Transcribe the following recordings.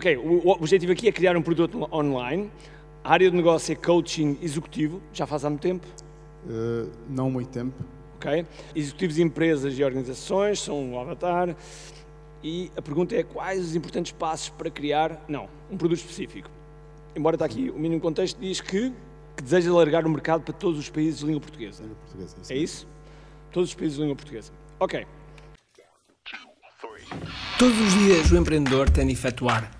ok, o, o objetivo aqui é criar um produto online. A área de negócio é coaching executivo, já faz há muito tempo. Uh, não muito tempo. Ok? Executivos de empresas e organizações são o avatar. E a pergunta é quais os importantes passos para criar, não, um produto específico. Embora está aqui o mínimo contexto, diz que, que deseja alargar o mercado para todos os países de língua portuguesa. Língua portuguesa isso é isso? Todos os países de língua portuguesa. Ok. Todos os dias o empreendedor tem de efetuar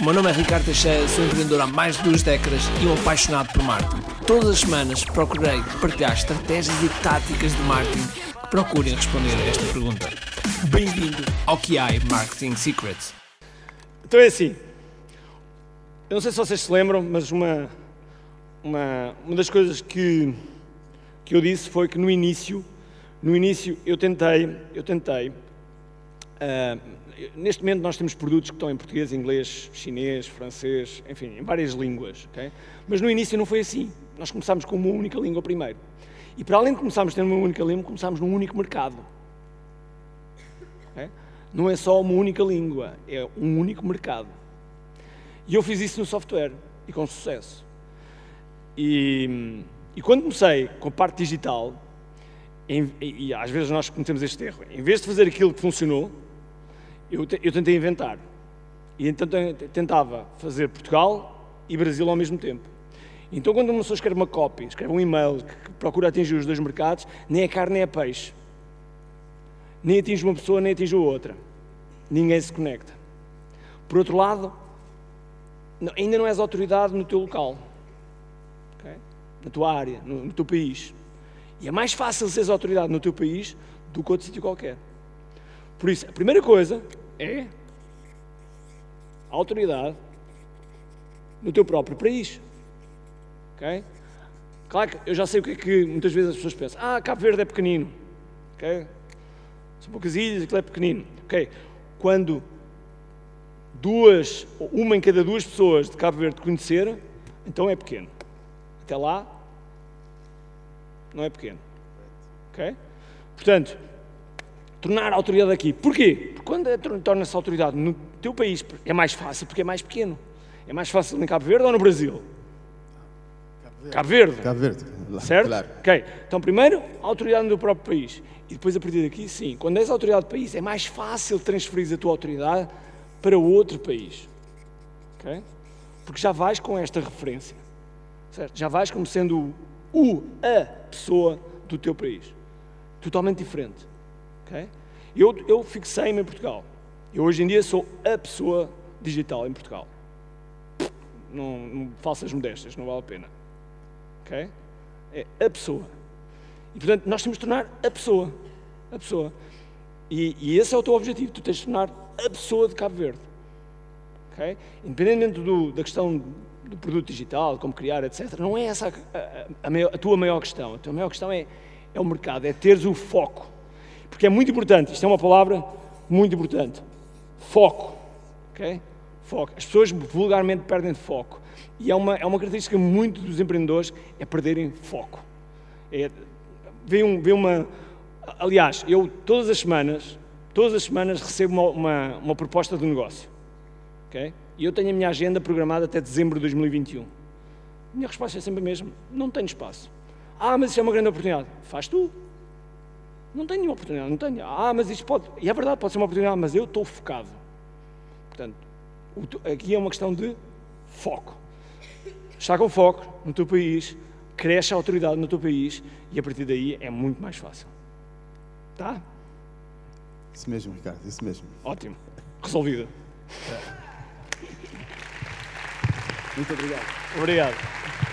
O meu nome é Ricardo Teixeira, sou empreendedor há mais de duas décadas e um apaixonado por marketing. Todas as semanas procurei partilhar estratégias e táticas de marketing que procurem responder a esta pergunta. Bem-vindo ao QI Marketing Secrets. Então é assim, eu não sei se vocês se lembram, mas uma, uma, uma das coisas que, que eu disse foi que no início, no início eu tentei, eu tentei, uh, neste momento nós temos produtos que estão em português, inglês, chinês, francês, enfim, em várias línguas, okay? mas no início não foi assim. Nós começámos com uma única língua primeiro. E para além de começarmos ter uma única língua, começámos num único mercado. Okay? Não é só uma única língua, é um único mercado. E eu fiz isso no software e com sucesso. E, e quando comecei com a parte digital, e, e, às vezes nós cometemos este erro, em vez de fazer aquilo que funcionou, eu, eu tentei inventar. E então tentava fazer Portugal e Brasil ao mesmo tempo. Então, quando uma pessoa escreve uma copy, escreve um e-mail que procura atingir os dois mercados, nem é carne nem é peixe. Nem atinge uma pessoa, nem atinge a outra. Ninguém se conecta. Por outro lado, ainda não és autoridade no teu local, okay? na tua área, no, no, teu país. E é mais fácil seres autoridade no teu país do que outro sítio qualquer. Por isso, a primeira coisa é a autoridade no teu próprio país. Okay? Claro que eu já sei o que é que muitas vezes as pessoas pensam. Ah, Cabo Verde é pequenino. Okay? São poucas ilhas, aquilo é pequenino. Okay. Quando duas, uma em cada duas pessoas de Cabo Verde conhecer, então é pequeno. Até lá, não é pequeno. Ok? Portanto, tornar a autoridade aqui. Porquê? Porque quando torna-se autoridade no teu país, é mais fácil, porque é mais pequeno. É mais fácil em Cabo Verde ou no Brasil? Cabo Verde. Cabo Verde. Certo? Claro. Ok. Então, primeiro, a autoridade no teu próprio país. E depois, a partir daqui, sim. Quando és autoridade do país, é mais fácil transferir a tua autoridade para outro país. Okay? Porque já vais com esta referência. Certo? Já vais como sendo o, a pessoa do teu país. Totalmente diferente. Okay? Eu, eu fixei-me em Portugal. Eu hoje em dia sou a pessoa digital em Portugal. Não, não falsas modestas, não vale a pena. Ok? É a pessoa. E portanto, nós temos de tornar a pessoa. A pessoa. E, e esse é o teu objetivo. Tu tens de tornar a pessoa de Cabo Verde. Okay? Independentemente do, da questão do produto digital, como criar, etc., não é essa a, a, a, a, tua maior questão. A tua maior questão é, é o mercado, é teres o foco. Porque é muito importante, isto é uma palavra muito importante. Foco. Okay? Foco. As pessoas vulgarmente perdem foco. E é uma, é uma característica muito dos empreendedores, é perderem foco. É, um, uma... Aliás, eu todas as semanas todas as semanas recebo uma, uma, uma proposta de negócio. Okay? E eu tenho a minha agenda programada até dezembro de 2021. A minha resposta é sempre a mesma: não tenho espaço. Ah, mas isso é uma grande oportunidade. Faz tu. Não tenho nenhuma oportunidade, não tenho. Ah, mas isto pode. E é verdade, pode ser uma oportunidade, mas eu estou focado. Portanto, aqui é uma questão de foco. Está com foco no teu país, cresce a autoridade no teu país e a partir daí é muito mais fácil. Tá? Isso mesmo, Ricardo, isso mesmo. Ótimo. Resolvido. Muito obrigado. Obrigado.